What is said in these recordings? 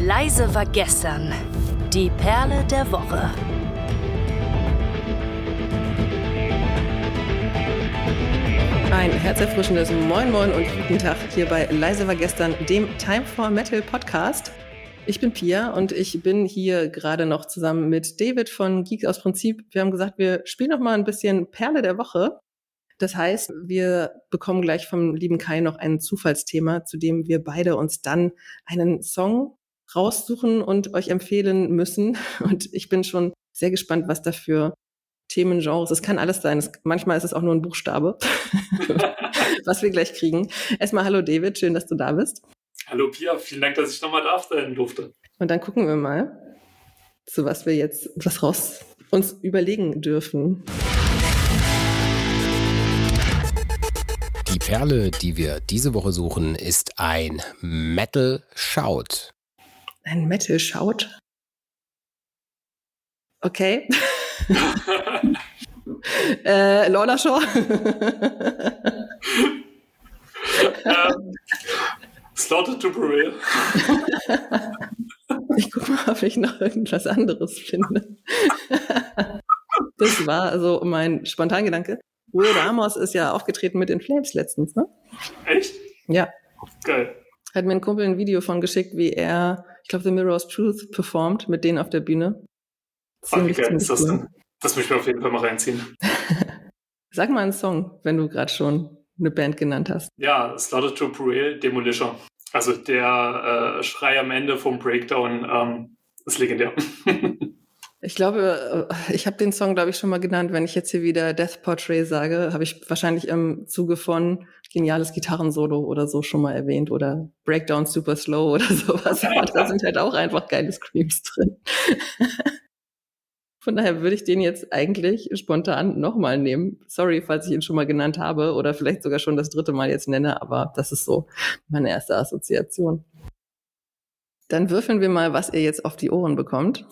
Leise war gestern. Die Perle der Woche. Ein herzerfrischendes Moin Moin und guten Tag hier bei Leise war gestern, dem Time for Metal Podcast. Ich bin Pia und ich bin hier gerade noch zusammen mit David von Geeks aus Prinzip. Wir haben gesagt, wir spielen noch mal ein bisschen Perle der Woche. Das heißt, wir bekommen gleich vom lieben Kai noch ein Zufallsthema, zu dem wir beide uns dann einen Song raussuchen und euch empfehlen müssen. Und ich bin schon sehr gespannt, was da für Themengenres. Es kann alles sein. Es, manchmal ist es auch nur ein Buchstabe, was wir gleich kriegen. Erstmal hallo David, schön, dass du da bist. Hallo Pia, vielen Dank, dass ich nochmal da sein durfte. Und dann gucken wir mal, zu was wir jetzt was raus uns überlegen dürfen. Die Perle, die wir diese Woche suchen, ist ein Metal Shout. Ein Metal Shout? Okay. äh, Lorna Shaw. ähm, Slaughter to Parade. ich gucke mal, ob ich noch irgendwas anderes finde. das war also mein Spontangedanke. Will Ramos ist ja aufgetreten mit den Flames letztens, ne? Echt? Ja. Geil. Hat mir ein Kumpel ein Video von geschickt, wie er, ich glaube, The Mirror's Truth performt mit denen auf der Bühne. Ziemlich, Ach, wie geil ist das denn? Das muss ich mir auf jeden Fall mal reinziehen. Sag mal einen Song, wenn du gerade schon eine Band genannt hast. Ja, Slaughter to Parade, Demolition. Also der äh, Schrei am Ende vom Breakdown ähm, ist legendär. Ich glaube, äh, ich habe den Song, glaube ich, schon mal genannt. Wenn ich jetzt hier wieder Death Portrait sage, habe ich wahrscheinlich im Zuge von geniales Gitarrensolo oder so schon mal erwähnt oder Breakdown Super Slow oder sowas. Aber da sind halt auch einfach geile Screams drin. Von daher würde ich den jetzt eigentlich spontan nochmal nehmen. Sorry, falls ich ihn schon mal genannt habe oder vielleicht sogar schon das dritte Mal jetzt nenne, aber das ist so meine erste Assoziation. Dann würfeln wir mal, was ihr jetzt auf die Ohren bekommt.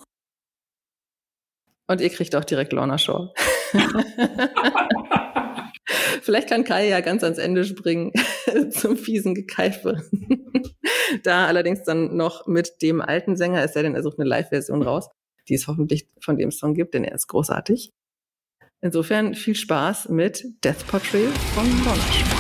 Und ihr kriegt auch direkt Lorna Shaw. Vielleicht kann Kai ja ganz ans Ende springen zum fiesen Gekeife. da allerdings dann noch mit dem alten Sänger, es sei denn, er sucht eine Live-Version raus, die es hoffentlich von dem Song gibt, denn er ist großartig. Insofern viel Spaß mit Death Portrait von Lorna Shaw.